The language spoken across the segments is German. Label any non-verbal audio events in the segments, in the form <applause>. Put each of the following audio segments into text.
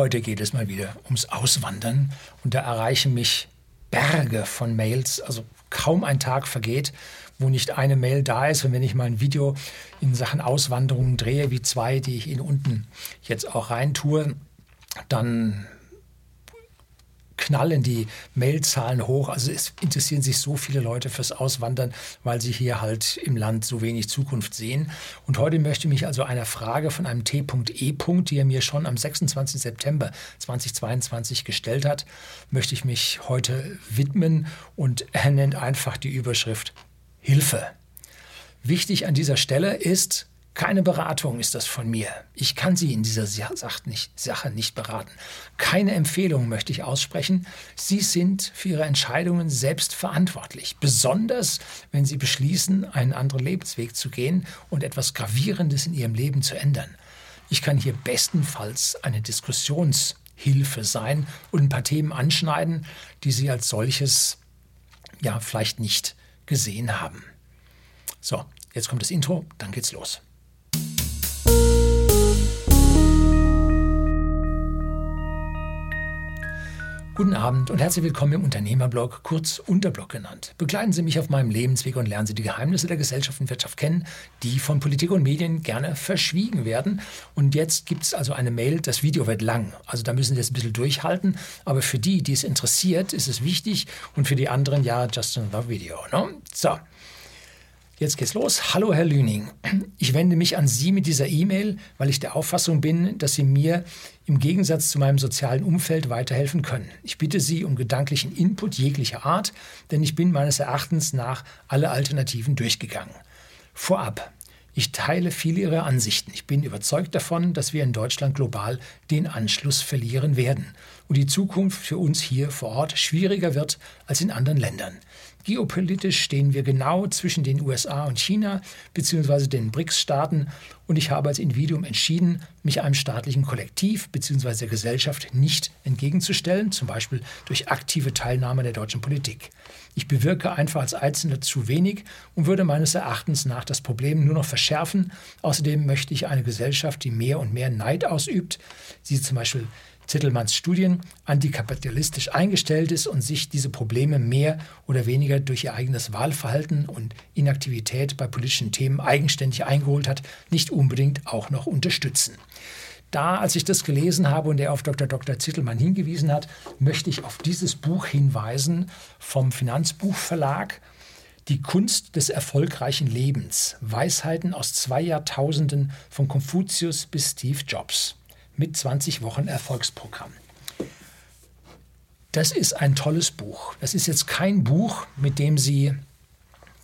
Heute geht es mal wieder ums Auswandern und da erreichen mich Berge von Mails, also kaum ein Tag vergeht, wo nicht eine Mail da ist. Und wenn ich mal ein Video in Sachen Auswanderung drehe, wie zwei, die ich Ihnen unten jetzt auch rein tue, dann knallen die Mailzahlen hoch. Also es interessieren sich so viele Leute fürs Auswandern, weil sie hier halt im Land so wenig Zukunft sehen. Und heute möchte ich mich also einer Frage von einem T.E. die er mir schon am 26. September 2022 gestellt hat, möchte ich mich heute widmen und er nennt einfach die Überschrift Hilfe. Wichtig an dieser Stelle ist, keine Beratung ist das von mir. Ich kann Sie in dieser Sache nicht beraten. Keine Empfehlung möchte ich aussprechen. Sie sind für Ihre Entscheidungen selbst verantwortlich. Besonders, wenn Sie beschließen, einen anderen Lebensweg zu gehen und etwas Gravierendes in Ihrem Leben zu ändern. Ich kann hier bestenfalls eine Diskussionshilfe sein und ein paar Themen anschneiden, die Sie als solches ja vielleicht nicht gesehen haben. So, jetzt kommt das Intro, dann geht's los. Guten Abend und herzlich willkommen im Unternehmerblog, kurz Unterblog genannt. Begleiten Sie mich auf meinem Lebensweg und lernen Sie die Geheimnisse der Gesellschaft und Wirtschaft kennen, die von Politik und Medien gerne verschwiegen werden. Und jetzt gibt es also eine Mail, das Video wird lang. Also da müssen Sie jetzt ein bisschen durchhalten. Aber für die, die es interessiert, ist es wichtig und für die anderen, ja, just another video. Ne? So. Jetzt geht's los. Hallo, Herr Lüning. Ich wende mich an Sie mit dieser E-Mail, weil ich der Auffassung bin, dass Sie mir im Gegensatz zu meinem sozialen Umfeld weiterhelfen können. Ich bitte Sie um gedanklichen Input jeglicher Art, denn ich bin meines Erachtens nach alle Alternativen durchgegangen. Vorab. Ich teile viele Ihrer Ansichten. Ich bin überzeugt davon, dass wir in Deutschland global den Anschluss verlieren werden und die Zukunft für uns hier vor Ort schwieriger wird als in anderen Ländern. Geopolitisch stehen wir genau zwischen den USA und China bzw. den BRICS-Staaten und ich habe als Individuum entschieden, mich einem staatlichen Kollektiv bzw. der Gesellschaft nicht entgegenzustellen, zum Beispiel durch aktive Teilnahme der deutschen Politik. Ich bewirke einfach als Einzelner zu wenig und würde meines Erachtens nach das Problem nur noch verschärfen. Außerdem möchte ich eine Gesellschaft, die mehr und mehr Neid ausübt, sie zum Beispiel Zittelmanns Studien antikapitalistisch eingestellt ist und sich diese Probleme mehr oder weniger durch ihr eigenes Wahlverhalten und Inaktivität bei politischen Themen eigenständig eingeholt hat, nicht unbedingt auch noch unterstützen. Da, als ich das gelesen habe und er auf Dr. Dr. Zittelmann hingewiesen hat, möchte ich auf dieses Buch hinweisen vom Finanzbuchverlag. Die Kunst des erfolgreichen Lebens. Weisheiten aus zwei Jahrtausenden von Konfuzius bis Steve Jobs mit 20 Wochen Erfolgsprogramm. Das ist ein tolles Buch. Das ist jetzt kein Buch, mit dem Sie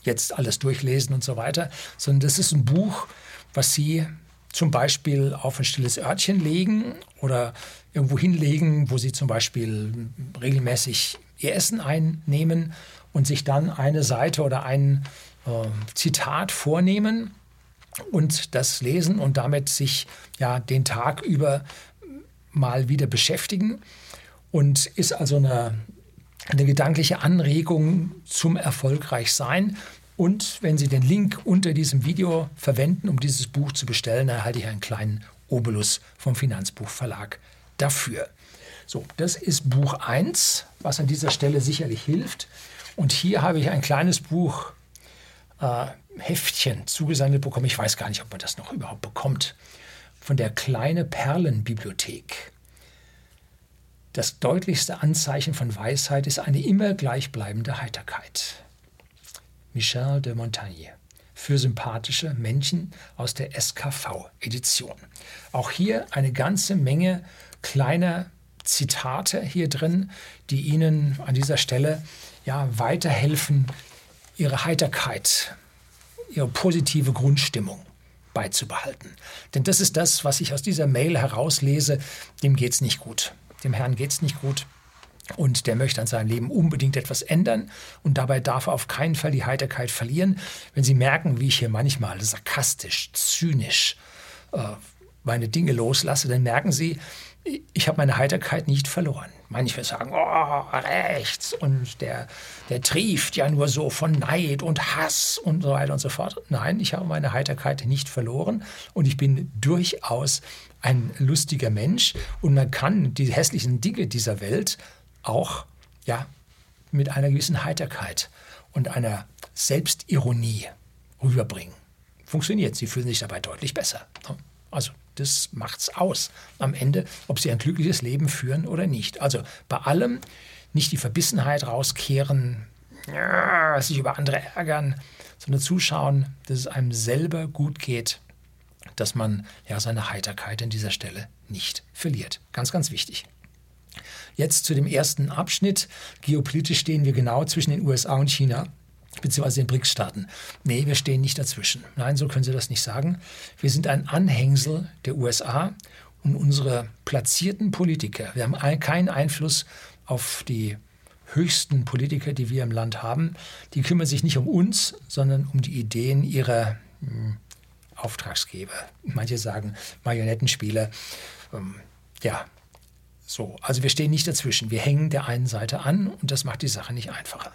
jetzt alles durchlesen und so weiter, sondern das ist ein Buch, was Sie zum Beispiel auf ein stilles Örtchen legen oder irgendwo hinlegen, wo Sie zum Beispiel regelmäßig Ihr Essen einnehmen und sich dann eine Seite oder ein äh, Zitat vornehmen und das lesen und damit sich ja den Tag über mal wieder beschäftigen und ist also eine, eine gedankliche Anregung zum Erfolgreichsein. Und wenn Sie den Link unter diesem Video verwenden, um dieses Buch zu bestellen, erhalte ich einen kleinen Obolus vom Finanzbuchverlag dafür. So, das ist Buch 1, was an dieser Stelle sicherlich hilft. Und hier habe ich ein kleines Buch äh, Heftchen zugesendet bekommen. Ich weiß gar nicht, ob man das noch überhaupt bekommt. Von der Kleine Perlenbibliothek. Das deutlichste Anzeichen von Weisheit ist eine immer gleichbleibende Heiterkeit. Michel de Montaigne. Für sympathische Menschen aus der SKV-Edition. Auch hier eine ganze Menge kleiner Zitate hier drin, die Ihnen an dieser Stelle ja weiterhelfen, Ihre Heiterkeit ihre positive Grundstimmung beizubehalten. Denn das ist das, was ich aus dieser Mail herauslese. Dem geht es nicht gut. Dem Herrn geht es nicht gut. Und der möchte an seinem Leben unbedingt etwas ändern. Und dabei darf er auf keinen Fall die Heiterkeit verlieren. Wenn Sie merken, wie ich hier manchmal sarkastisch, zynisch äh, meine Dinge loslasse, dann merken Sie, ich habe meine Heiterkeit nicht verloren. Manche sagen, oh, rechts und der, der trieft ja nur so von Neid und Hass und so weiter und so fort. Nein, ich habe meine Heiterkeit nicht verloren und ich bin durchaus ein lustiger Mensch und man kann die hässlichen Dinge dieser Welt auch ja, mit einer gewissen Heiterkeit und einer Selbstironie rüberbringen. Funktioniert, sie fühlen sich dabei deutlich besser. Also das macht's aus am Ende, ob sie ein glückliches Leben führen oder nicht. Also bei allem nicht die Verbissenheit rauskehren, sich über andere ärgern, sondern zuschauen, dass es einem selber gut geht, dass man ja seine Heiterkeit an dieser Stelle nicht verliert. Ganz, ganz wichtig. Jetzt zu dem ersten Abschnitt. Geopolitisch stehen wir genau zwischen den USA und China beziehungsweise den BRICS-Staaten. Nee, wir stehen nicht dazwischen. Nein, so können Sie das nicht sagen. Wir sind ein Anhängsel der USA und unsere platzierten Politiker. Wir haben keinen Einfluss auf die höchsten Politiker, die wir im Land haben. Die kümmern sich nicht um uns, sondern um die Ideen ihrer mh, hm, Auftragsgeber. Manche sagen Marionettenspieler. Ähm, ja, so. Also wir stehen nicht dazwischen. Wir hängen der einen Seite an und das macht die Sache nicht einfacher.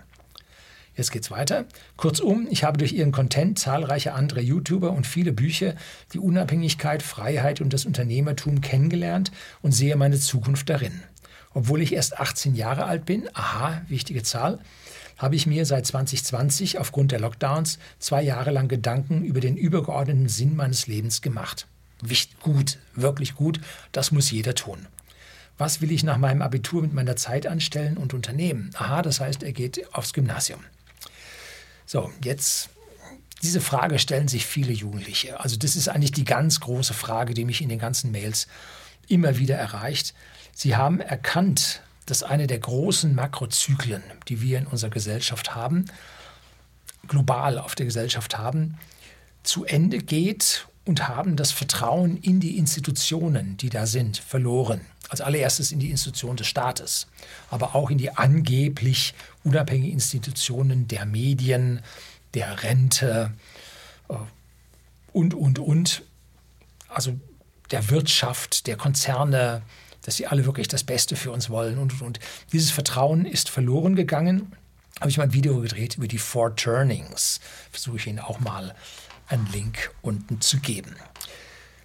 Jetzt geht's weiter. Kurzum, ich habe durch ihren Content zahlreiche andere YouTuber und viele Bücher die Unabhängigkeit, Freiheit und das Unternehmertum kennengelernt und sehe meine Zukunft darin. Obwohl ich erst 18 Jahre alt bin, aha, wichtige Zahl, habe ich mir seit 2020 aufgrund der Lockdowns zwei Jahre lang Gedanken über den übergeordneten Sinn meines Lebens gemacht. Wichtig, gut, wirklich gut, das muss jeder tun. Was will ich nach meinem Abitur mit meiner Zeit anstellen und unternehmen? Aha, das heißt, er geht aufs Gymnasium. So, jetzt diese Frage stellen sich viele Jugendliche. Also das ist eigentlich die ganz große Frage, die mich in den ganzen Mails immer wieder erreicht. Sie haben erkannt, dass eine der großen Makrozyklen, die wir in unserer Gesellschaft haben, global auf der Gesellschaft haben, zu Ende geht und haben das Vertrauen in die Institutionen, die da sind, verloren. Als allererstes in die Institution des Staates, aber auch in die angeblich unabhängigen Institutionen der Medien, der Rente äh, und, und, und. Also der Wirtschaft, der Konzerne, dass sie alle wirklich das Beste für uns wollen und, und, und. Dieses Vertrauen ist verloren gegangen. Habe ich mal ein Video gedreht über die Four Turnings. Versuche ich Ihnen auch mal einen Link unten zu geben.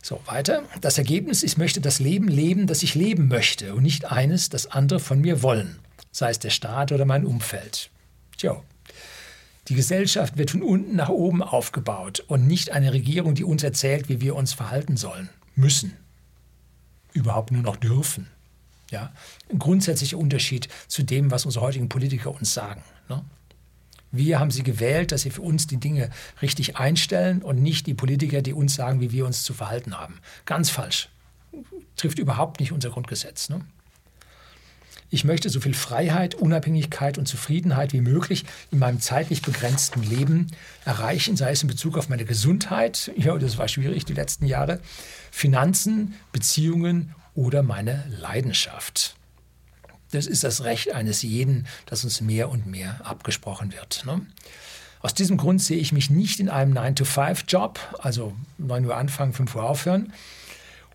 So, weiter. Das Ergebnis, ich möchte das Leben leben, das ich leben möchte und nicht eines, das andere von mir wollen, sei es der Staat oder mein Umfeld. Tja, die Gesellschaft wird von unten nach oben aufgebaut und nicht eine Regierung, die uns erzählt, wie wir uns verhalten sollen, müssen, überhaupt nur noch dürfen. Ja, ein grundsätzlicher Unterschied zu dem, was unsere heutigen Politiker uns sagen. Ne? Wir haben sie gewählt, dass sie für uns die Dinge richtig einstellen und nicht die Politiker, die uns sagen, wie wir uns zu verhalten haben. Ganz falsch. Trifft überhaupt nicht unser Grundgesetz. Ne? Ich möchte so viel Freiheit, Unabhängigkeit und Zufriedenheit wie möglich in meinem zeitlich begrenzten Leben erreichen, sei es in Bezug auf meine Gesundheit, ja, das war schwierig die letzten Jahre, Finanzen, Beziehungen oder meine Leidenschaft. Das ist das Recht eines jeden, das uns mehr und mehr abgesprochen wird. Ne? Aus diesem Grund sehe ich mich nicht in einem 9-to-5-Job, also 9 Uhr anfangen, 5 Uhr aufhören,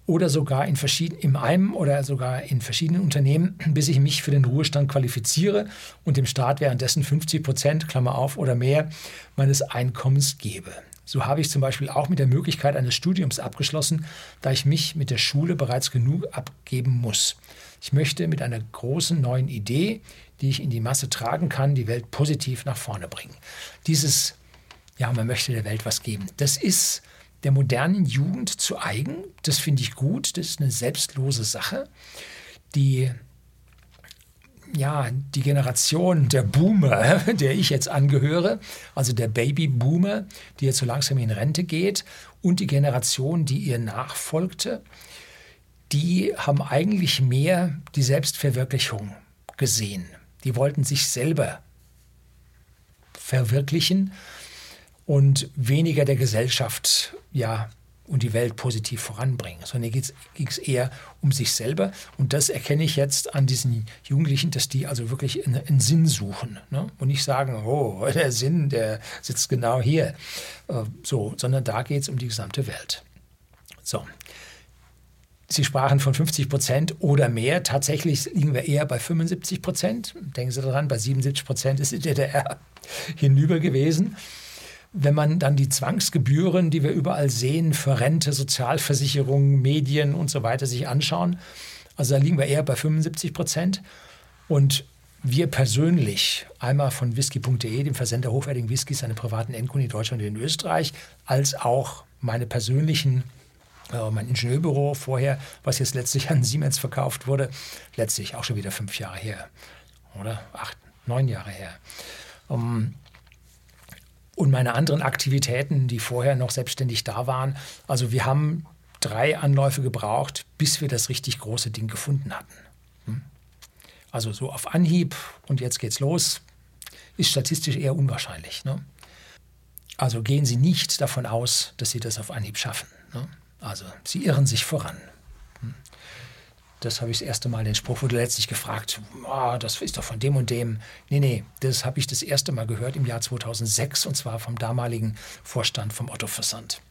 oder sogar in, verschieden, in einem oder sogar in verschiedenen Unternehmen, <clears throat> bis ich mich für den Ruhestand qualifiziere und dem Staat währenddessen 50 Prozent, Klammer auf, oder mehr meines Einkommens gebe. So habe ich zum Beispiel auch mit der Möglichkeit eines Studiums abgeschlossen, da ich mich mit der Schule bereits genug abgeben muss. Ich möchte mit einer großen neuen Idee, die ich in die Masse tragen kann, die Welt positiv nach vorne bringen. Dieses, ja, man möchte der Welt was geben, das ist der modernen Jugend zu eigen. Das finde ich gut. Das ist eine selbstlose Sache, die ja, die Generation der Boomer, <laughs> der ich jetzt angehöre, also der Babyboomer, die jetzt so langsam in Rente geht, und die Generation, die ihr nachfolgte, die haben eigentlich mehr die Selbstverwirklichung gesehen. Die wollten sich selber verwirklichen und weniger der Gesellschaft ja und die Welt positiv voranbringen, sondern hier ging es eher um sich selber. Und das erkenne ich jetzt an diesen Jugendlichen, dass die also wirklich einen, Sinn suchen ne? und nicht sagen, oh, <laughs> der Sinn, der sitzt genau hier. Äh, so, sondern da geht es um die gesamte Welt. So. Sie sprachen von 50 Prozent oder mehr. Tatsächlich liegen wir eher bei 75 Prozent. Denken Sie daran, bei 77 Prozent ist die DDR <laughs> hinüber gewesen. Wenn man dann die Zwangsgebühren, die wir überall sehen, für Rente, Sozialversicherung, Medien und so weiter sich anschauen, also da liegen wir eher bei 75 Prozent. Und wir persönlich, einmal von whisky.de, dem Versender hochwertigen Whiskys, seine privaten Endkunden in Deutschland und in Österreich, als auch meine persönlichen äh, mein Ingenieurbüro vorher, was jetzt letztlich an Siemens verkauft wurde, letztlich auch schon wieder fünf Jahre her oder acht, neun Jahre her. Um, und meine anderen Aktivitäten, die vorher noch selbstständig da waren. Also wir haben drei Anläufe gebraucht, bis wir das richtig große Ding gefunden hatten. Hm? Also so auf Anhieb und jetzt geht's los, ist statistisch eher unwahrscheinlich. Ne? Also gehen Sie nicht davon aus, dass Sie das auf Anhieb schaffen. Ne? Also Sie irren sich voran. Das habe ich das erste Mal, den Spruch wurde letztlich gefragt, oh, das ist doch von dem und dem. Nee, nee, das habe ich das erste Mal gehört im Jahr 2006 und zwar vom damaligen Vorstand vom Otto Versand.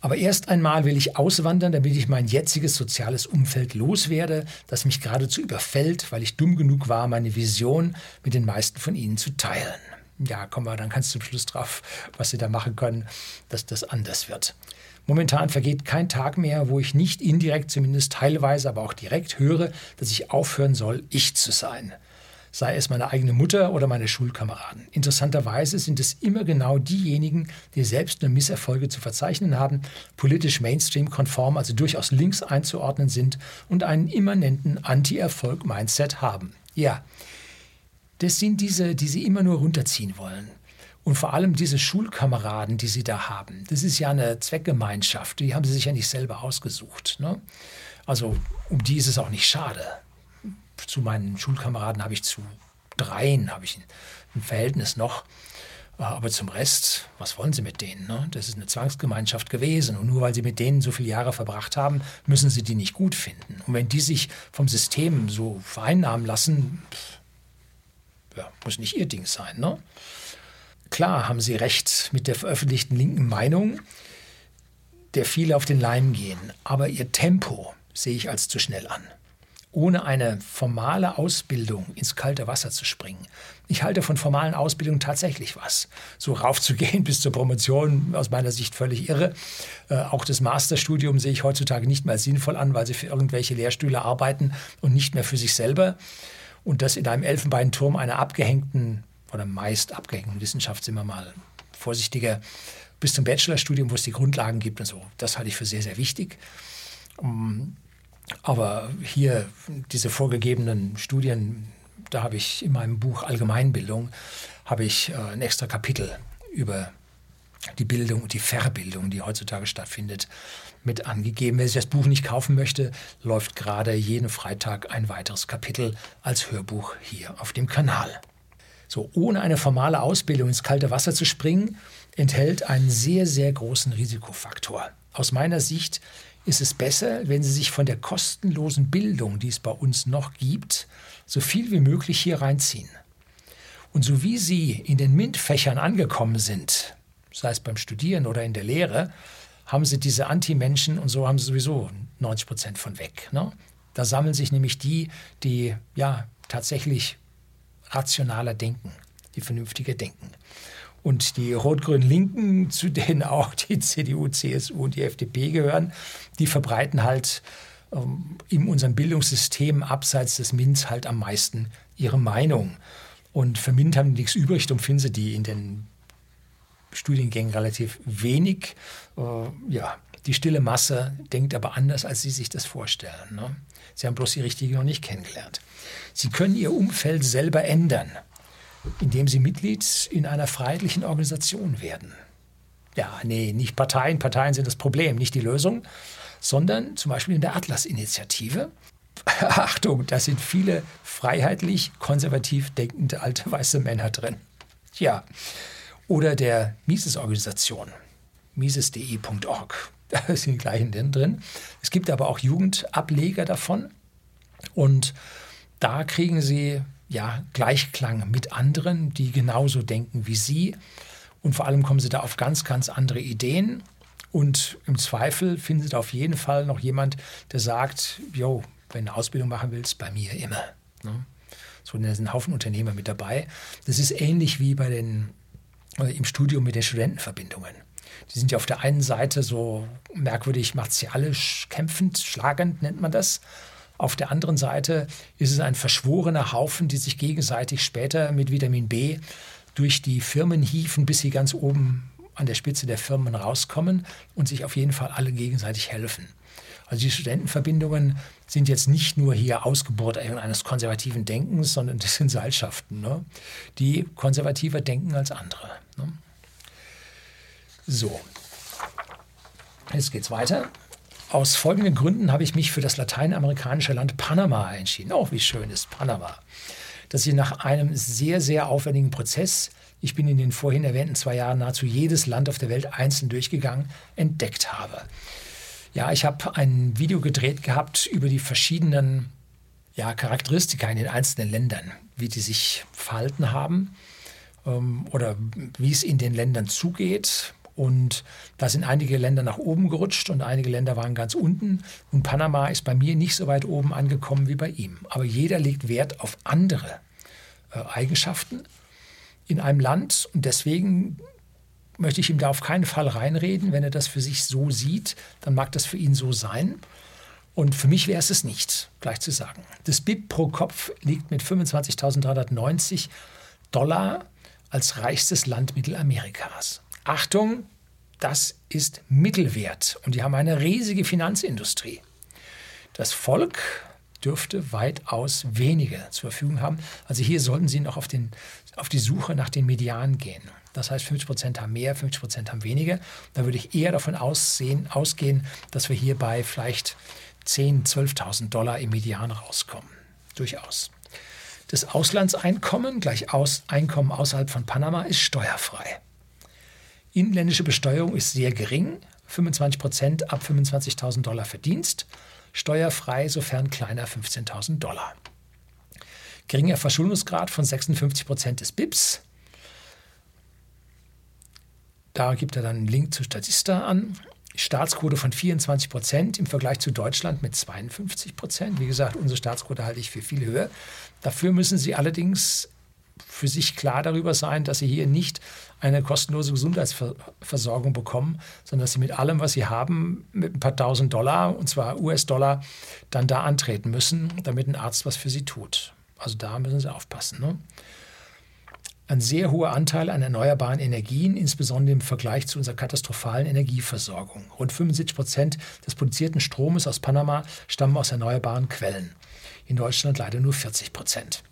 Aber erst einmal will ich auswandern, damit ich mein jetziges soziales Umfeld loswerde, das mich geradezu überfällt, weil ich dumm genug war, meine Vision mit den meisten von ihnen zu teilen. Ja, kommen wir dann ganz zum Schluss drauf, was Sie da machen können, dass das anders wird. Momentan vergeht kein Tag mehr, wo ich nicht indirekt, zumindest teilweise, aber auch direkt höre, dass ich aufhören soll, ich zu sein sei es meine eigene Mutter oder meine Schulkameraden. Interessanterweise sind es immer genau diejenigen, die selbst nur Misserfolge zu verzeichnen haben, politisch Mainstream-konform, also durchaus links einzuordnen sind und einen immanenten Anti-Erfolg-Mindset haben. Ja, das sind diese, die sie immer nur runterziehen wollen. Und vor allem diese Schulkameraden, die sie da haben, das ist ja eine Zweckgemeinschaft, die haben sie sich ja nicht selber ausgesucht. Ne? Also um die ist es auch nicht schade zu meinen Schulkameraden habe ich zu dreien habe ich ein Verhältnis noch. Äh, aber zum Rest, was wollen Sie mit denen? Ne? Das ist eine Zwangsgemeinschaft gewesen. Und nur weil Sie mit denen so viele Jahre verbracht haben, müssen Sie die nicht gut finden. Und wenn die sich vom System so vereinnahmen lassen, ja, muss nicht Ihr Ding sein. Ne? Klar haben Sie recht mit der veröffentlichten linken Meinung, der viele auf den Leim gehen. Aber Ihr Tempo sehe ich als zu schnell an ohne eine formale Ausbildung ins kalte Wasser zu springen. Ich halte von formalen Ausbildungen tatsächlich was. So raufzugehen <laughs> bis zur Promotion, aus meiner Sicht völlig irre. Äh, auch das Masterstudium sehe ich heutzutage nicht mehr sinnvoll an, weil sie für irgendwelche Lehrstühle arbeiten und nicht mehr für sich selber. Und das in einem Elfenbeinturm einer abgehängten oder meist abgehängten Wissenschaft, sind wir mal vorsichtiger, bis zum Bachelorstudium, wo es die Grundlagen gibt und so. Das halte ich für sehr, sehr wichtig. Um, aber hier diese vorgegebenen Studien, da habe ich in meinem Buch Allgemeinbildung habe ich äh, ein extra Kapitel über die Bildung und die Verbildung, die heutzutage stattfindet, mit angegeben. Wer sich das Buch nicht kaufen möchte, läuft gerade jeden Freitag ein weiteres Kapitel als Hörbuch hier auf dem Kanal. So, ohne eine formale Ausbildung ins kalte Wasser zu springen, enthält einen sehr, sehr großen Risikofaktor. Aus meiner Sicht ist es besser, wenn Sie sich von der kostenlosen Bildung, die es bei uns noch gibt, so viel wie möglich hier reinziehen. Und so wie Sie in den MINT-Fächern angekommen sind, sei es beim Studieren oder in der Lehre, haben Sie diese Anti-Menschen und so haben Sie sowieso 90 Prozent von weg. Ne? Da sammeln sich nämlich die, die ja tatsächlich rationaler denken, die vernünftiger denken. Und die rot-grünen Linken, <laughs> zu denen auch die CDU, CSU und die FDP gehören, die verbreiten halt ähm, in unserem Bildungssystem abseits des MINT halt am meisten ihre Meinung. Und für MINT haben die nichts übrig, darum finden sie die in den Studiengängen relativ wenig. Äh, ja, die stille Masse denkt aber anders, als sie sich das vorstellen. Ne? Sie haben bloß die Richtige noch nicht kennengelernt. Sie können ihr Umfeld selber ändern indem sie Mitglied in einer freiheitlichen Organisation werden. Ja, nee, nicht Parteien. Parteien sind das Problem, nicht die Lösung, sondern zum Beispiel in der Atlas-Initiative. <laughs> Achtung, da sind viele freiheitlich, konservativ denkende alte weiße Männer drin. Ja, oder der Mises-Organisation, mises.de.org. <laughs> Da sind die gleichen drin. Es gibt aber auch Jugendableger davon. Und da kriegen Sie ja, Gleichklang mit anderen, die genauso denken wie Sie. Und vor allem kommen sie da auf ganz, ganz andere Ideen. Und im Zweifel findet auf jeden Fall noch jemand, der sagt, jo, wenn du eine Ausbildung machen willst, bei mir immer. Ne? So, da sind ein Haufen Unternehmer mit dabei. Das ist ähnlich wie bei den, im Studium mit den Studentenverbindungen. Die sind ja auf der einen Seite so merkwürdig martialisch kämpfend, schlagend nennt man das. Auf der anderen Seite ist es ein verschworener Haufen, die sich gegenseitig später mit Vitamin B durch die Firmen hieven, bis sie ganz oben an der Spitze der Firmen rauskommen und sich auf jeden Fall alle gegenseitig helfen. Also die Studentenverbindungen sind jetzt nicht nur hier Ausgeburt eines konservativen Denkens, sondern das sind Seilschaften, ne? die konservativer denken als andere. Ne? So, jetzt geht's weiter. Aus folgenden Gründen habe ich mich für das lateinamerikanische Land Panama entschieden. Oh, wie schön ist Panama. Dass ich nach einem sehr, sehr aufwendigen Prozess, ich bin in den vorhin erwähnten zwei Jahren nahezu jedes Land auf der Welt einzeln durchgegangen, entdeckt habe. Ja, ich habe ein Video gedreht gehabt über die verschiedenen ja, Charakteristika in den einzelnen Ländern, wie die sich verhalten haben ähm, oder wie es in den Ländern zugeht, und da sind einige Länder nach oben gerutscht und einige Länder waren ganz unten. Und Panama ist bei mir nicht so weit oben angekommen wie bei ihm. Aber jeder legt Wert auf andere äh, Eigenschaften in einem Land. Und deswegen möchte ich ihm da auf keinen Fall reinreden. Wenn er das für sich so sieht, dann mag das für ihn so sein. Und für mich wäre es es nicht, gleich zu sagen. Das BIP pro Kopf liegt mit 25.390 Dollar als reichstes Land Mittelamerikas. Achtung, das ist Mittelwert und die haben eine riesige Finanzindustrie. Das Volk dürfte weitaus weniger zur Verfügung haben. Also hier sollten Sie noch auf, den, auf die Suche nach den Medianen gehen. Das heißt, 50 Prozent haben mehr, 50 Prozent haben weniger. Da würde ich eher davon aussehen, ausgehen, dass wir hier bei vielleicht 10.000, 12.000 Dollar im Median rauskommen. Durchaus. Das Auslandseinkommen gleich aus Einkommen außerhalb von Panama ist steuerfrei. Inländische Besteuerung ist sehr gering, 25 Prozent ab 25.000 Dollar Verdienst, steuerfrei, sofern kleiner 15.000 Dollar. Geringer Verschuldungsgrad von 56 Prozent des BIPs. Da gibt er dann einen Link zu Statista an. Staatsquote von 24 Prozent im Vergleich zu Deutschland mit 52 Prozent. Wie gesagt, unsere Staatsquote halte ich für viel höher. Dafür müssen Sie allerdings für sich klar darüber sein, dass sie hier nicht eine kostenlose Gesundheitsversorgung bekommen, sondern dass sie mit allem, was sie haben, mit ein paar tausend Dollar, und zwar US-Dollar, dann da antreten müssen, damit ein Arzt was für sie tut. Also da müssen sie aufpassen. Ne? Ein sehr hoher Anteil an erneuerbaren Energien, insbesondere im Vergleich zu unserer katastrophalen Energieversorgung. Rund 75 Prozent des produzierten Stromes aus Panama stammen aus erneuerbaren Quellen. In Deutschland leider nur 40 Prozent.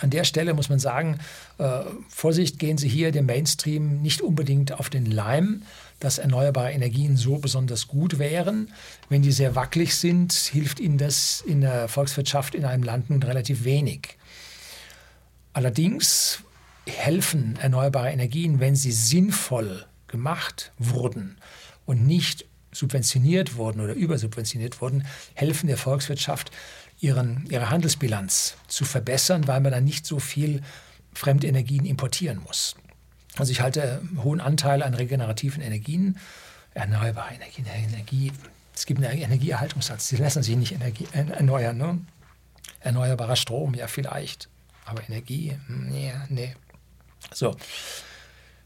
An der Stelle muss man sagen, äh, Vorsicht, gehen Sie hier dem Mainstream nicht unbedingt auf den Leim, dass erneuerbare Energien so besonders gut wären. Wenn die sehr wackelig sind, hilft Ihnen das in der Volkswirtschaft in einem Land nun relativ wenig. Allerdings helfen erneuerbare Energien, wenn sie sinnvoll gemacht wurden und nicht subventioniert wurden oder übersubventioniert wurden, helfen der Volkswirtschaft ihren, ihre Handelsbilanz zu verbessern, weil man dann nicht so viel fremde Energien importieren muss. Also ich halte einen hohen Anteil an regenerativen Energien, erneuerbare Energien, Energie. Es gibt einen Energieerhaltungssatz, die lassen sich nicht Energie, erneuern. Ne? Erneuerbarer Strom, ja vielleicht, aber Energie, nee, hm, nee. So,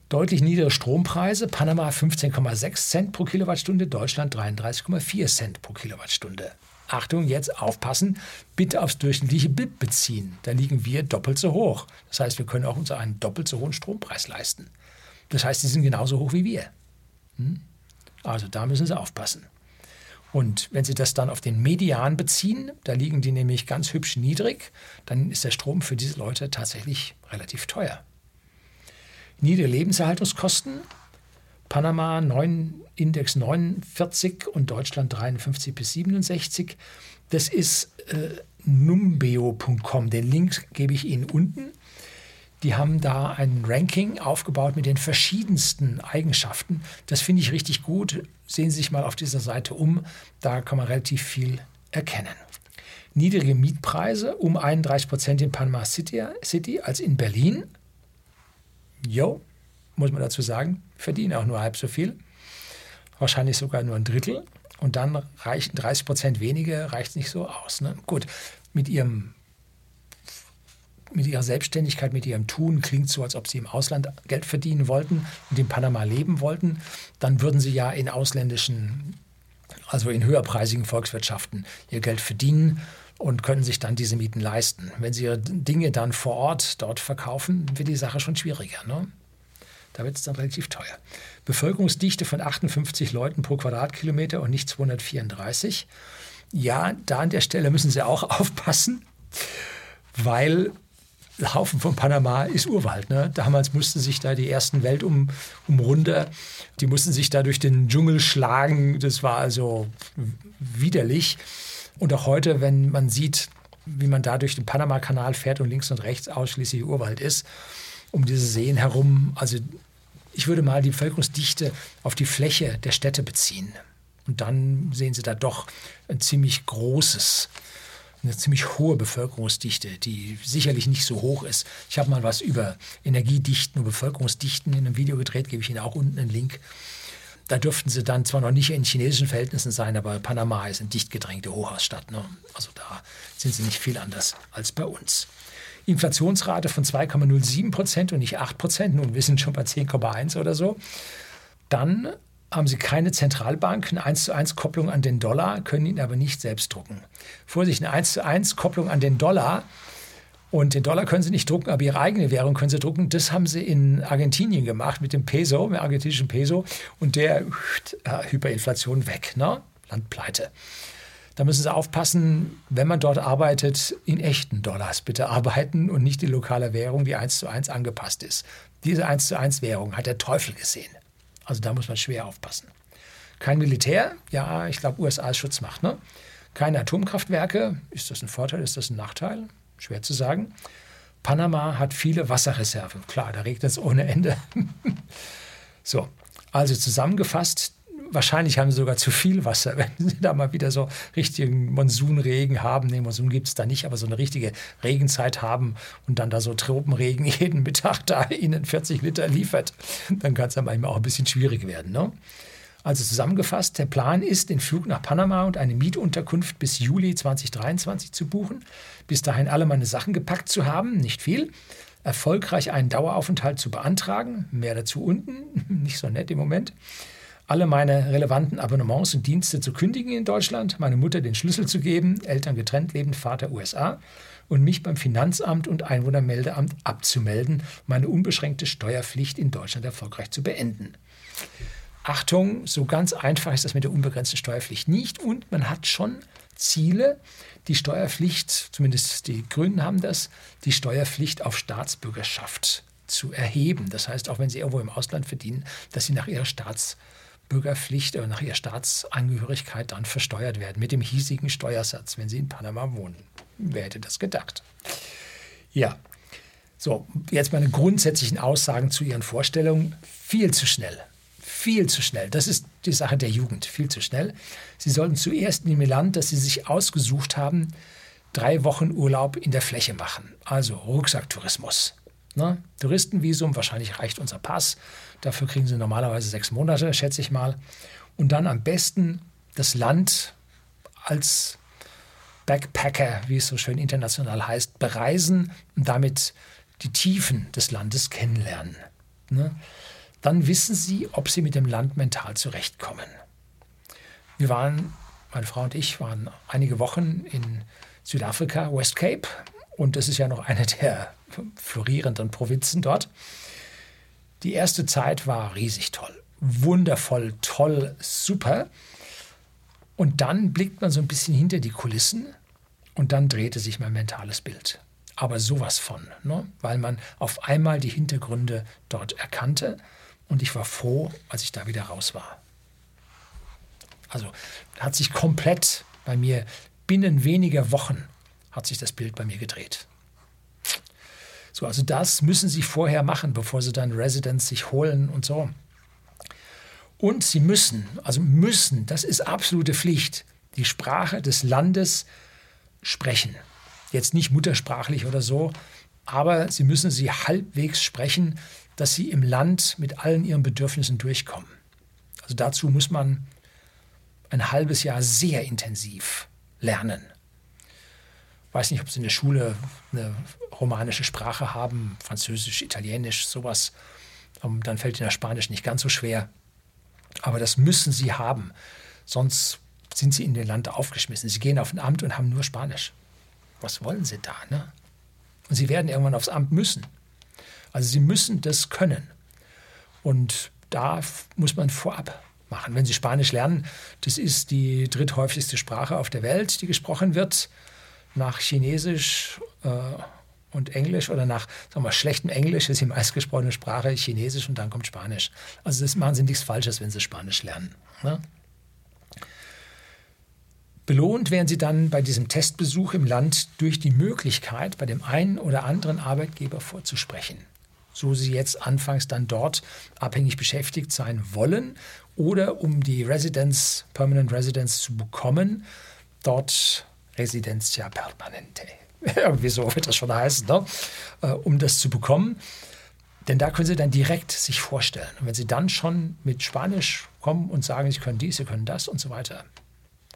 deutlich niedere Strompreise. Panama 15,6 Cent pro Kilowattstunde, Deutschland 33,4 Cent pro Kilowattstunde. Achtung, jetzt aufpassen, bitte aufs durchschnittliche BIP beziehen. Da liegen wir doppelt so hoch. Das heißt, wir können auch uns einen doppelt so hohen Strompreis leisten. Das heißt, sie sind genauso hoch wie wir. Hm? Also da müssen Sie aufpassen. Und wenn Sie das dann auf den Median beziehen, da liegen die nämlich ganz hübsch niedrig, dann ist der Strom für diese Leute tatsächlich relativ teuer. Niedere Lebenserhaltungskosten, Panama 9, Index 49 und Deutschland 53 bis 67. Das ist äh, numbeo.com. Den Link gebe ich Ihnen unten. Die haben da ein Ranking aufgebaut mit den verschiedensten Eigenschaften. Das finde ich richtig gut. Sehen Sie sich mal auf dieser Seite um. Da kann man relativ viel erkennen. Niedrige Mietpreise um 31 Prozent in Panama City, City als in Berlin. Jo, muss man dazu sagen, verdienen auch nur halb so viel. wahrscheinlich sogar nur ein Drittel. Und dann reichen 30 Prozent weniger, reicht nicht so aus. Ne? Gut, mit ihrem mit ihrer Selbstständigkeit, mit ihrem Tun klingt so, als ob sie im Ausland Geld verdienen wollten und in Panama leben wollten. Dann würden sie ja in ausländischen, also in höherpreisigen Volkswirtschaften ihr Geld verdienen und können sich dann diese Mieten leisten. Wenn sie ihre Dinge dann vor Ort dort verkaufen, wird die Sache schon schwieriger. Ne? Da wird es dann relativ teuer. Bevölkerungsdichte von 58 Leuten pro Quadratkilometer und nicht 234. Ja, da an der Stelle müssen Sie auch <laughs> aufpassen, weil der Haufen von Panama ist Urwald. Ne? Damals mussten sich da die ersten Weltum umrunder, die mussten sich da durch den Dschungel schlagen. Das war also widerlich. Und auch heute, wenn man sieht, wie man da durch den Panama-Kanal fährt und links und rechts ausschließlich Urwald ist, um diese Seen herum, also ich würde mal die Bevölkerungsdichte auf die Fläche der Städte beziehen. Und dann sehen Sie da doch ein ziemlich großes, eine ziemlich hohe Bevölkerungsdichte, die sicherlich nicht so hoch ist. Ich habe mal was über Energiedichten und Bevölkerungsdichten in einem Video gedreht, gebe ich Ihnen auch unten einen Link. Da dürften sie dann zwar noch nicht in chinesischen Verhältnissen sein, aber Panama ist eine dicht gedrängte Hochhausstadt. Ne? Also da sind sie nicht viel anders als bei uns. Inflationsrate von 2,07 Prozent und nicht 8 Prozent. Nun, wir sind schon bei 10,1 oder so. Dann haben sie keine Zentralbank, eine 1 zu 1 Kopplung an den Dollar, können ihn aber nicht selbst drucken. Vorsicht, eine 1 zu 1 Kopplung an den Dollar und den Dollar können sie nicht drucken, aber ihre eigene Währung können sie drucken. Das haben sie in Argentinien gemacht mit dem Peso, mit dem argentinischen Peso und der äh, Hyperinflation weg, ne? Landpleite. Da müssen Sie aufpassen, wenn man dort arbeitet, in echten Dollars bitte arbeiten und nicht die lokale Währung, die eins zu eins angepasst ist. Diese eins zu eins Währung hat der Teufel gesehen. Also da muss man schwer aufpassen. Kein Militär, ja, ich glaube, USA ist Schutzmacht. Ne? Keine Atomkraftwerke, ist das ein Vorteil, ist das ein Nachteil? Schwer zu sagen. Panama hat viele Wasserreserven. Klar, da regnet es ohne Ende. <laughs> so, also zusammengefasst, wahrscheinlich haben sie sogar zu viel Wasser, <laughs> wenn sie da mal wieder so richtigen Monsunregen haben. Nee, Monsun gibt es da nicht, aber so eine richtige Regenzeit haben und dann da so Tropenregen <laughs> jeden Mittag da ihnen 40 Liter liefert, dann kann es dann manchmal auch ein bisschen schwierig werden. Ne? Also zusammengefasst, der Plan ist, den Flug nach Panama und eine Mietunterkunft bis Juli 2023 zu buchen, bis dahin alle meine Sachen gepackt zu haben, nicht viel, erfolgreich einen Daueraufenthalt zu beantragen, mehr dazu unten, <laughs> nicht so nett im Moment, alle meine relevanten Abonnements und Dienste zu kündigen in Deutschland, meine Mutter den Schlüssel zu geben, Eltern getrennt lebend, Vater USA und mich beim Finanzamt und Einwohnermeldeamt abzumelden, meine unbeschränkte Steuerpflicht in Deutschland erfolgreich zu beenden. Achtung, so ganz einfach ist das mit der unbegrenzten Steuerpflicht nicht und man hat schon Ziele, die Steuerpflicht, zumindest die Grünen haben das, die Steuerpflicht auf Staatsbürgerschaft zu erheben. Das heißt, auch wenn sie irgendwo im Ausland verdienen, dass sie nach ihrer Staatsbürgerschaft Bürgerpflicht oder nach ihrer Staatsangehörigkeit dann versteuert werden mit dem hiesigen Steuersatz, wenn sie in Panama wohnen. Wer hätte das gedacht? Ja, so, jetzt meine grundsätzlichen Aussagen zu Ihren Vorstellungen. Viel zu schnell. Viel zu schnell. Das ist die Sache der Jugend. Viel zu schnell. Sie sollten zuerst in dem Land, das Sie sich ausgesucht haben, drei Wochen Urlaub in der Fläche machen. Also Rucksacktourismus. Ne? Touristenvisum, wahrscheinlich reicht unser Pass. Dafür kriegen sie normalerweise sechs Monate, schätze ich mal. Und dann am besten das Land als Backpacker, wie es so schön international heißt, bereisen und damit die Tiefen des Landes kennenlernen. Ne? Dann wissen sie, ob sie mit dem Land mental zurechtkommen. Wir waren, meine Frau und ich, waren einige Wochen in Südafrika, West Cape, und das ist ja noch eine der florierenden Provinzen dort. Die erste Zeit war riesig toll, wundervoll, toll, super. Und dann blickt man so ein bisschen hinter die Kulissen und dann drehte sich mein mentales Bild. Aber sowas von, ne? weil man auf einmal die Hintergründe dort erkannte und ich war froh, als ich da wieder raus war. Also hat sich komplett bei mir binnen weniger Wochen hat sich das Bild bei mir gedreht. So, also das müssen Sie vorher machen, bevor Sie dann Residence sich holen und so. Und Sie müssen, also müssen, das ist absolute Pflicht, die Sprache des Landes sprechen. Jetzt nicht muttersprachlich oder so, aber Sie müssen sie halbwegs sprechen, dass Sie im Land mit allen Ihren Bedürfnissen durchkommen. Also dazu muss man ein halbes Jahr sehr intensiv lernen. Weiß nicht, ob Sie in der Schule eine romanische Sprache haben, Französisch, Italienisch, sowas. Ähm, dann fällt Ihnen das Spanisch nicht ganz so schwer. Aber das müssen Sie haben, sonst sind Sie in dem Land aufgeschmissen. Sie gehen auf ein Amt und haben nur Spanisch. Was wollen Sie da? Ne? Und Sie werden irgendwann aufs Amt müssen. Also Sie müssen das können. Und da muss man vorab machen. Wenn Sie Spanisch lernen, das ist die dritthäufigste Sprache auf der Welt, die gesprochen wird, nach Chinesisch äh, und Englisch oder nach sagen wir, schlechtem Englisch ist die meistgesprochene Sprache Chinesisch und dann kommt Spanisch. Also das machen Sie nichts Falsches, wenn Sie Spanisch lernen. Ne? Belohnt werden Sie dann bei diesem Testbesuch im Land durch die Möglichkeit, bei dem einen oder anderen Arbeitgeber vorzusprechen so sie jetzt anfangs dann dort abhängig beschäftigt sein wollen oder um die Residence, Permanent Residence zu bekommen, dort Residencia Permanente. <laughs> Irgendwie so wird das schon heißen, ne? Äh, um das zu bekommen. Denn da können Sie dann direkt sich vorstellen. Und wenn Sie dann schon mit Spanisch kommen und sagen, Sie können dies, Sie können das und so weiter,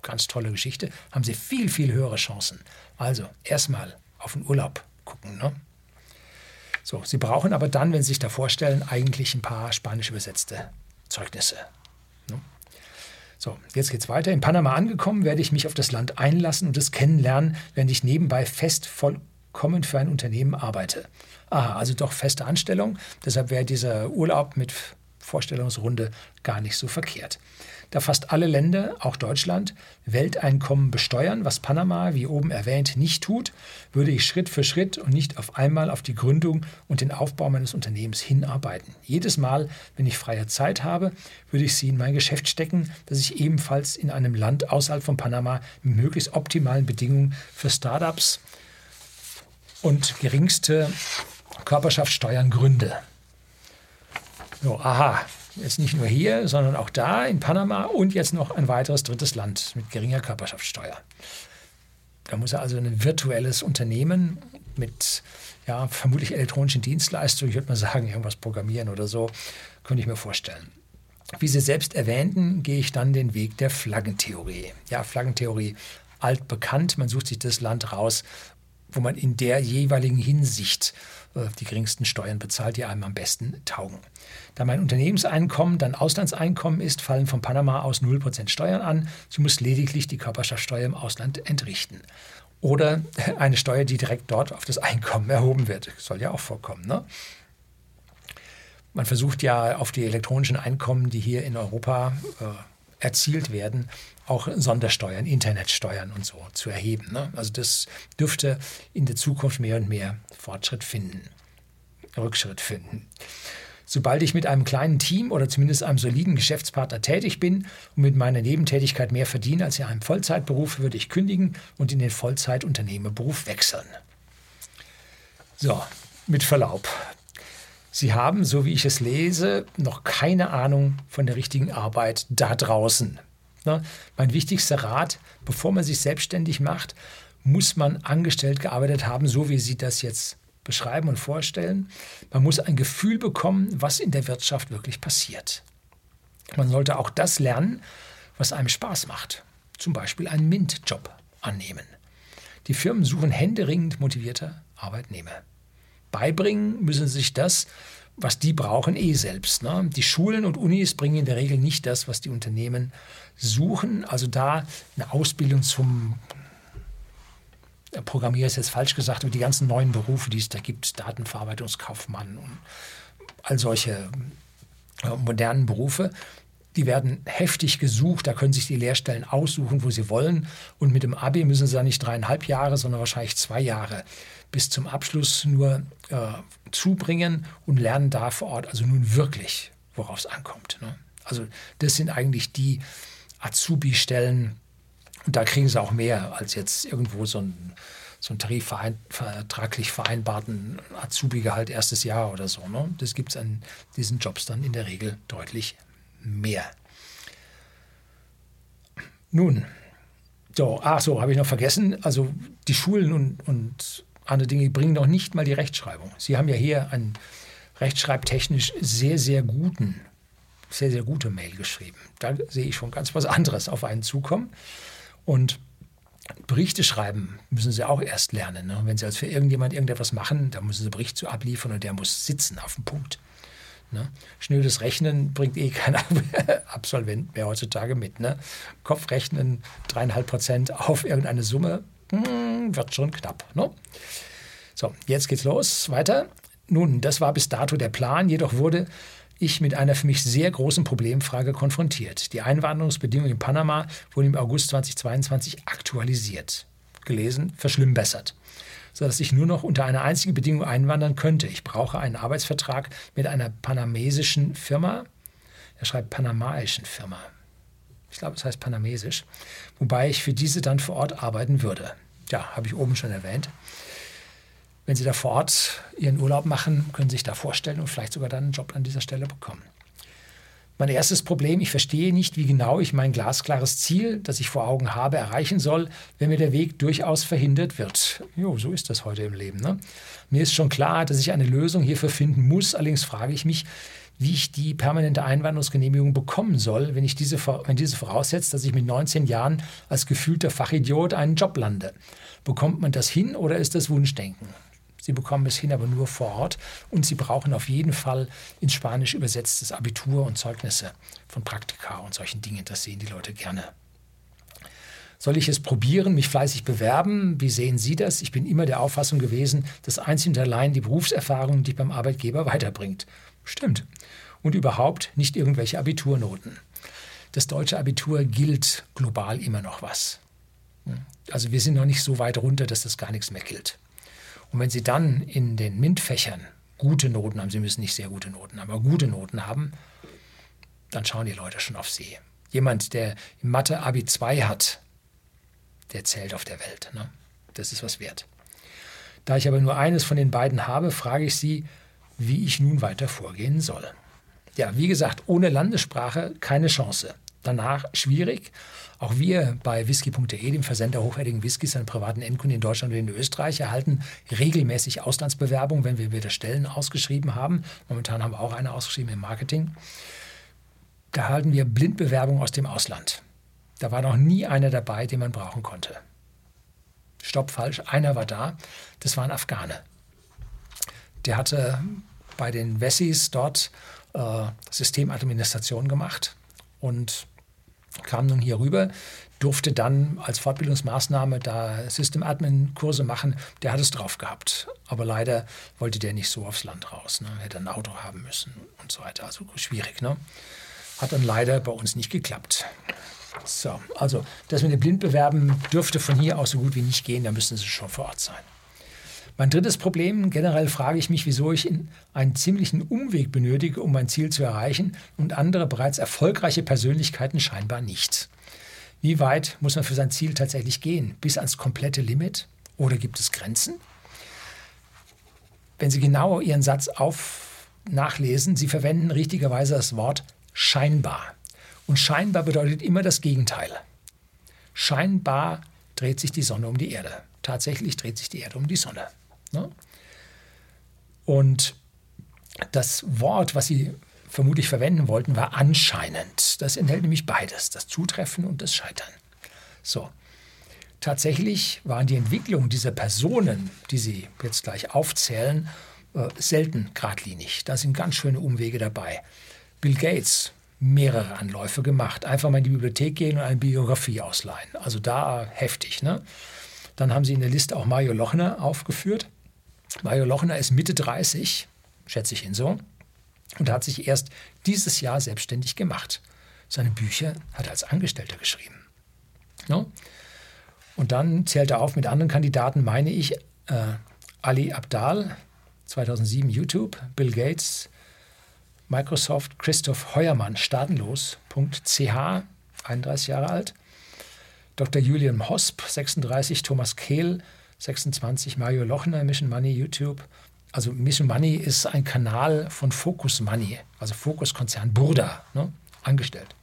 ganz tolle Geschichte, haben Sie viel, viel höhere Chancen. Also erstmal auf den Urlaub gucken. Ne? So, Sie brauchen aber dann, wenn Sie sich da vorstellen, eigentlich ein paar spanisch übersetzte Zeugnisse. So, jetzt geht's weiter. In Panama angekommen, werde ich mich auf das Land einlassen und es kennenlernen, während ich nebenbei fest vollkommen für ein Unternehmen arbeite. Aha, also doch feste Anstellung. Deshalb wäre dieser Urlaub mit Vorstellungsrunde gar nicht so verkehrt da fast alle Länder, auch Deutschland, Welteinkommen besteuern, was Panama, wie oben erwähnt, nicht tut, würde ich Schritt für Schritt und nicht auf einmal auf die Gründung und den Aufbau meines Unternehmens hinarbeiten. Jedes Mal, wenn ich freie Zeit habe, würde ich sie in mein Geschäft stecken, das ich ebenfalls in einem Land außerhalb von Panama mit möglichst optimalen Bedingungen für Startups und geringste Körperschaftssteuern gründe. So, aha, Jetzt nicht nur hier, sondern auch da in Panama und jetzt noch ein weiteres drittes Land mit geringer Körperschaftssteuer. Da muss er also ein virtuelles Unternehmen mit ja, vermutlich elektronischen Dienstleistungen, ich würde mal sagen, irgendwas programmieren oder so, könnte ich mir vorstellen. Wie Sie selbst erwähnten, gehe ich dann den Weg der Flaggentheorie. Ja, Flaggentheorie altbekannt. Man sucht sich das Land raus, wo man in der jeweiligen Hinsicht die geringsten Steuern bezahlt, die einem am besten taugen. Da mein Unternehmenseinkommen dann Auslandseinkommen ist, fallen von Panama aus 0% Steuern an. Sie muss lediglich die Körperschaftssteuer im Ausland entrichten. Oder <laughs> eine Steuer, die direkt dort auf das Einkommen erhoben wird. Soll ja auch vorkommen. Ne? Man versucht ja auf die elektronischen Einkommen, die hier in Europa äh, erzielt werden, auch Sondersteuern, Internetsteuern und so zu erheben. Ne? Also das dürfte in der Zukunft mehr und mehr Fortschritt finden, Rückschritt finden. Sobald ich mit einem kleinen Team oder zumindest einem soliden Geschäftspartner tätig bin und mit meiner Nebentätigkeit mehr verdiene als in einem Vollzeitberuf, würde ich kündigen und in den Vollzeitunternehmerberuf wechseln. So, mit Verlaub. Sie haben, so wie ich es lese, noch keine Ahnung von der richtigen Arbeit da draußen. Na, mein wichtigster Rat, bevor man sich selbstständig macht, muss man angestellt gearbeitet haben, so wie Sie das jetzt beschreiben und vorstellen. Man muss ein Gefühl bekommen, was in der Wirtschaft wirklich passiert. Man sollte auch das lernen, was einem Spaß macht. Zum Beispiel einen MINT-Job annehmen. Die Firmen suchen händeringend motivierte Arbeitnehmer. Beibringen müssen sich das, was die brauchen, eh selbst. Ne? Die Schulen und Unis bringen in der Regel nicht das, was die Unternehmen suchen. Also da eine Ausbildung zum Programmierer ist jetzt falsch gesagt, aber die ganzen neuen Berufe, die es da gibt, Datenverarbeitungskaufmann und all solche äh, modernen Berufe, die werden heftig gesucht. Da können sich die Lehrstellen aussuchen, wo sie wollen. Und mit dem Abi müssen sie da nicht dreieinhalb Jahre, sondern wahrscheinlich zwei Jahre bis zum Abschluss nur äh, zubringen und lernen da vor Ort also nun wirklich, worauf es ankommt. Ne? Also das sind eigentlich die Azubi-Stellen, und da kriegen sie auch mehr als jetzt irgendwo so ein, so ein tarifvertraglich vereinbarten Azubi-Gehalt erstes Jahr oder so. Ne? Das gibt es an diesen Jobs dann in der Regel deutlich mehr. Nun, so, ach so, habe ich noch vergessen. Also die Schulen und, und andere Dinge bringen noch nicht mal die Rechtschreibung. Sie haben ja hier einen rechtschreibtechnisch sehr, sehr guten sehr, sehr gute Mail geschrieben. Da sehe ich schon ganz was anderes auf einen zukommen. Und Berichte schreiben müssen Sie auch erst lernen. Ne? Wenn Sie als für irgendjemand irgendetwas machen, dann müssen Sie Bericht zu abliefern und der muss sitzen auf dem Punkt. Ne? Schnödes Rechnen bringt eh kein <laughs> Absolvent mehr heutzutage mit. Ne? Kopfrechnen, dreieinhalb Prozent auf irgendeine Summe, hm, wird schon knapp. Ne? So, jetzt geht's los. Weiter. Nun, das war bis dato der Plan, jedoch wurde ich mit einer für mich sehr großen Problemfrage konfrontiert. Die Einwanderungsbedingungen in Panama wurden im August 2022 aktualisiert. Gelesen, verschlimmbessert. Sodass ich nur noch unter einer einzigen Bedingung einwandern könnte. Ich brauche einen Arbeitsvertrag mit einer panamesischen Firma. Er schreibt panamaischen Firma. Ich glaube, es heißt panamesisch. Wobei ich für diese dann vor Ort arbeiten würde. Ja, habe ich oben schon erwähnt. Wenn Sie da vor Ort Ihren Urlaub machen, können Sie sich da vorstellen und vielleicht sogar dann einen Job an dieser Stelle bekommen. Mein erstes Problem, ich verstehe nicht, wie genau ich mein glasklares Ziel, das ich vor Augen habe, erreichen soll, wenn mir der Weg durchaus verhindert wird. Jo, so ist das heute im Leben. Ne? Mir ist schon klar, dass ich eine Lösung hierfür finden muss. Allerdings frage ich mich, wie ich die permanente Einwanderungsgenehmigung bekommen soll, wenn, ich diese, wenn diese voraussetzt, dass ich mit 19 Jahren als gefühlter Fachidiot einen Job lande. Bekommt man das hin oder ist das Wunschdenken? Sie bekommen es hin, aber nur vor Ort. Und Sie brauchen auf jeden Fall ins Spanisch übersetztes Abitur und Zeugnisse von Praktika und solchen Dingen. Das sehen die Leute gerne. Soll ich es probieren, mich fleißig bewerben? Wie sehen Sie das? Ich bin immer der Auffassung gewesen, dass einzig und allein die Berufserfahrung dich beim Arbeitgeber weiterbringt. Stimmt. Und überhaupt nicht irgendwelche Abiturnoten. Das deutsche Abitur gilt global immer noch was. Also wir sind noch nicht so weit runter, dass das gar nichts mehr gilt. Und wenn Sie dann in den MINT-Fächern gute Noten haben, Sie müssen nicht sehr gute Noten haben, aber gute Noten haben, dann schauen die Leute schon auf Sie. Jemand, der in Mathe Abi 2 hat, der zählt auf der Welt. Ne? Das ist was wert. Da ich aber nur eines von den beiden habe, frage ich Sie, wie ich nun weiter vorgehen soll. Ja, wie gesagt, ohne Landessprache keine Chance. Danach schwierig. Auch wir bei whisky.de, dem Versender hochwertigen Whiskys an privaten Endkunden in Deutschland und in Österreich, erhalten regelmäßig Auslandsbewerbungen, wenn wir wieder Stellen ausgeschrieben haben. Momentan haben wir auch eine ausgeschrieben im Marketing. Da erhalten wir Blindbewerbungen aus dem Ausland. Da war noch nie einer dabei, den man brauchen konnte. Stopp, falsch. Einer war da. Das war ein Afghane. Der hatte bei den Wessis dort äh, Systemadministration gemacht und kam nun hier rüber, durfte dann als Fortbildungsmaßnahme da System-Admin-Kurse machen. Der hat es drauf gehabt. Aber leider wollte der nicht so aufs Land raus. Ne? Hätte ein Auto haben müssen und so weiter. Also schwierig. Ne? Hat dann leider bei uns nicht geklappt. So, also das mit dem Blindbewerben dürfte von hier aus so gut wie nicht gehen. Da müssen Sie schon vor Ort sein. Mein drittes Problem, generell frage ich mich, wieso ich einen ziemlichen Umweg benötige, um mein Ziel zu erreichen und andere bereits erfolgreiche Persönlichkeiten scheinbar nicht. Wie weit muss man für sein Ziel tatsächlich gehen? Bis ans komplette Limit? Oder gibt es Grenzen? Wenn Sie genauer Ihren Satz auf nachlesen, Sie verwenden richtigerweise das Wort scheinbar. Und scheinbar bedeutet immer das Gegenteil. Scheinbar dreht sich die Sonne um die Erde. Tatsächlich dreht sich die Erde um die Sonne. Ne? Und das Wort, was sie vermutlich verwenden wollten, war anscheinend. Das enthält nämlich beides, das Zutreffen und das Scheitern. So. Tatsächlich waren die Entwicklungen dieser Personen, die Sie jetzt gleich aufzählen, äh, selten geradlinig. Da sind ganz schöne Umwege dabei. Bill Gates, mehrere Anläufe gemacht. Einfach mal in die Bibliothek gehen und eine Biografie ausleihen. Also da heftig. Ne? Dann haben Sie in der Liste auch Mario Lochner aufgeführt. Mario Lochner ist Mitte 30, schätze ich ihn so, und hat sich erst dieses Jahr selbstständig gemacht. Seine Bücher hat er als Angestellter geschrieben. No? Und dann zählt er auf mit anderen Kandidaten, meine ich, äh, Ali Abdal, 2007 YouTube, Bill Gates, Microsoft, Christoph Heuermann, staatenlos.ch, 31 Jahre alt, Dr. Julian Hosp, 36, Thomas Kehl, 26 Mario Lochner, Mission Money, YouTube. Also Mission Money ist ein Kanal von Focus Money, also Focus Konzern Burda, ne, angestellt.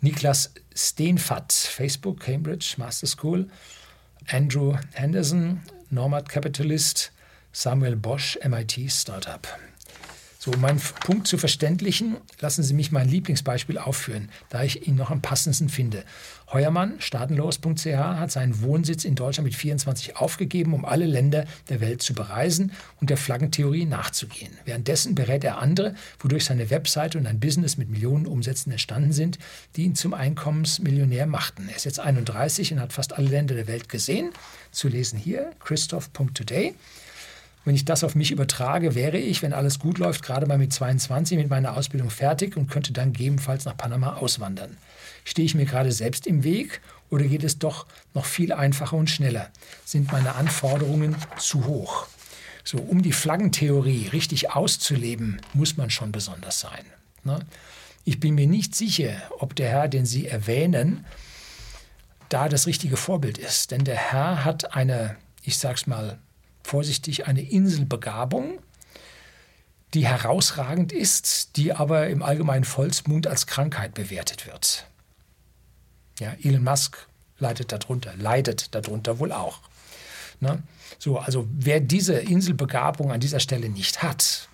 Niklas Steenfatt, Facebook, Cambridge, Master School. Andrew Henderson, Nomad Capitalist. Samuel Bosch, MIT Startup. So, um meinen Punkt zu verständlichen, lassen Sie mich mein Lieblingsbeispiel aufführen, da ich ihn noch am passendsten finde. Heuermann, staatenlos.ch, hat seinen Wohnsitz in Deutschland mit 24 aufgegeben, um alle Länder der Welt zu bereisen und der Flaggentheorie nachzugehen. Währenddessen berät er andere, wodurch seine Webseite und ein Business mit Millionen Umsätzen entstanden sind, die ihn zum Einkommensmillionär machten. Er ist jetzt 31 und hat fast alle Länder der Welt gesehen. Zu lesen hier, christoph.today. Wenn ich das auf mich übertrage, wäre ich, wenn alles gut läuft, gerade mal mit 22 mit meiner Ausbildung fertig und könnte dann gegebenenfalls nach Panama auswandern. Stehe ich mir gerade selbst im Weg oder geht es doch noch viel einfacher und schneller? Sind meine Anforderungen zu hoch? So, um die Flaggentheorie richtig auszuleben, muss man schon besonders sein. Ne? Ich bin mir nicht sicher, ob der Herr, den Sie erwähnen, da das richtige Vorbild ist. Denn der Herr hat eine, ich sag's mal, vorsichtig, eine Inselbegabung, die herausragend ist, die aber im allgemeinen Volksmund als Krankheit bewertet wird. Ja, Elon Musk leidet darunter, leidet darunter wohl auch. Ne? So, also wer diese Inselbegabung an dieser Stelle nicht hat,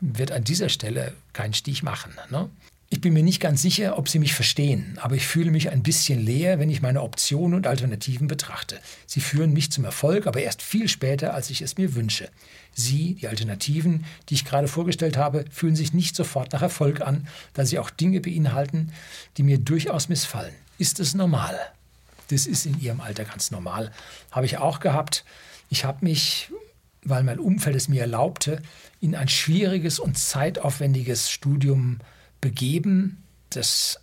wird an dieser Stelle keinen Stich machen. Ne? Ich bin mir nicht ganz sicher, ob Sie mich verstehen, aber ich fühle mich ein bisschen leer, wenn ich meine Optionen und Alternativen betrachte. Sie führen mich zum Erfolg, aber erst viel später, als ich es mir wünsche. Sie, die Alternativen, die ich gerade vorgestellt habe, fühlen sich nicht sofort nach Erfolg an, da sie auch Dinge beinhalten, die mir durchaus missfallen. Ist es normal? Das ist in Ihrem Alter ganz normal. Habe ich auch gehabt. Ich habe mich, weil mein Umfeld es mir erlaubte, in ein schwieriges und zeitaufwendiges Studium begeben, das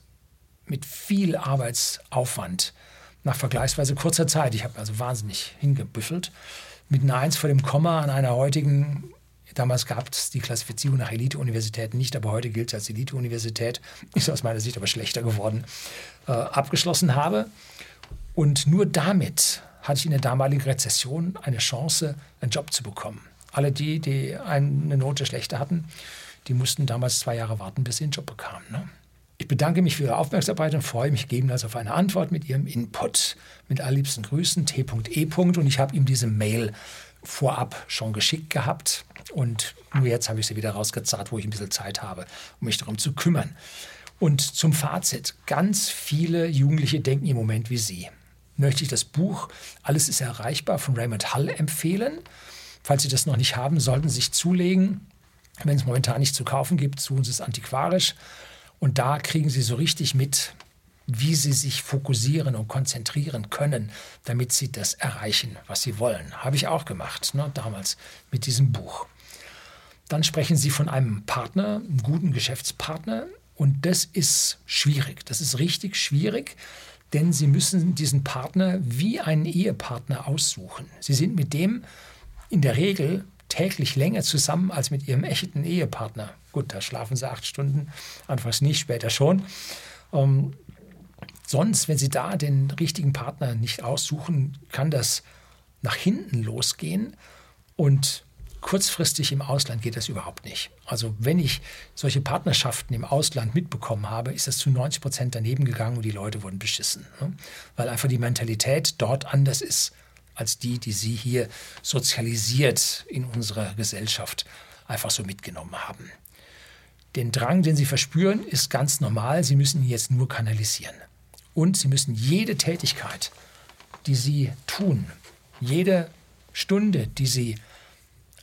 mit viel Arbeitsaufwand nach vergleichsweise kurzer Zeit, ich habe also wahnsinnig hingebüffelt, mit einer Eins vor dem Komma an einer heutigen, damals gab es die Klassifizierung nach Elite-Universitäten nicht, aber heute gilt es als Elite-Universität, ist aus meiner Sicht aber schlechter geworden, äh, abgeschlossen habe. Und nur damit hatte ich in der damaligen Rezession eine Chance, einen Job zu bekommen. Alle die, die eine Note schlechter hatten, die mussten damals zwei Jahre warten, bis sie einen Job bekamen. Ne? Ich bedanke mich für Ihre Aufmerksamkeit und freue mich gegebenenfalls auf eine Antwort mit Ihrem Input. Mit allerliebsten Grüßen, T.E. Und ich habe ihm diese Mail vorab schon geschickt gehabt. Und nur jetzt habe ich sie wieder rausgezahlt, wo ich ein bisschen Zeit habe, um mich darum zu kümmern. Und zum Fazit. Ganz viele Jugendliche denken im Moment wie Sie. Möchte ich das Buch Alles ist erreichbar von Raymond Hull empfehlen. Falls Sie das noch nicht haben, sollten Sie sich zulegen. Wenn es momentan nicht zu kaufen gibt, suchen Sie es antiquarisch. Und da kriegen Sie so richtig mit, wie Sie sich fokussieren und konzentrieren können, damit Sie das erreichen, was Sie wollen. Habe ich auch gemacht, ne, damals mit diesem Buch. Dann sprechen Sie von einem Partner, einem guten Geschäftspartner. Und das ist schwierig. Das ist richtig schwierig, denn Sie müssen diesen Partner wie einen Ehepartner aussuchen. Sie sind mit dem in der Regel täglich länger zusammen als mit ihrem echten Ehepartner. Gut, da schlafen sie acht Stunden, anfangs nicht, später schon. Ähm, sonst, wenn sie da den richtigen Partner nicht aussuchen, kann das nach hinten losgehen und kurzfristig im Ausland geht das überhaupt nicht. Also wenn ich solche Partnerschaften im Ausland mitbekommen habe, ist das zu 90 Prozent daneben gegangen und die Leute wurden beschissen. Ne? Weil einfach die Mentalität dort anders ist als die, die Sie hier sozialisiert in unserer Gesellschaft einfach so mitgenommen haben. Den Drang, den Sie verspüren, ist ganz normal. Sie müssen ihn jetzt nur kanalisieren. Und Sie müssen jede Tätigkeit, die Sie tun, jede Stunde, die Sie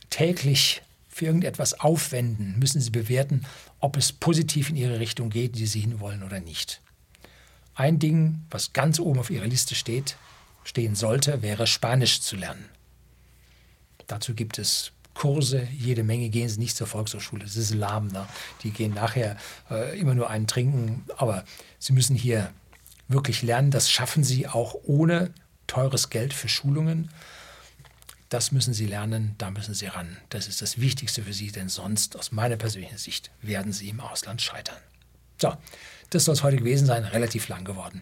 täglich für irgendetwas aufwenden, müssen Sie bewerten, ob es positiv in Ihre Richtung geht, die Sie hinwollen oder nicht. Ein Ding, was ganz oben auf Ihrer Liste steht, stehen sollte, wäre Spanisch zu lernen. Dazu gibt es Kurse, jede Menge gehen sie nicht zur Volkshochschule, das ist lahm. Ne? Die gehen nachher äh, immer nur einen trinken, aber sie müssen hier wirklich lernen. Das schaffen sie auch ohne teures Geld für Schulungen. Das müssen sie lernen, da müssen sie ran. Das ist das Wichtigste für sie, denn sonst, aus meiner persönlichen Sicht, werden sie im Ausland scheitern. So, das soll es heute gewesen sein, relativ lang geworden.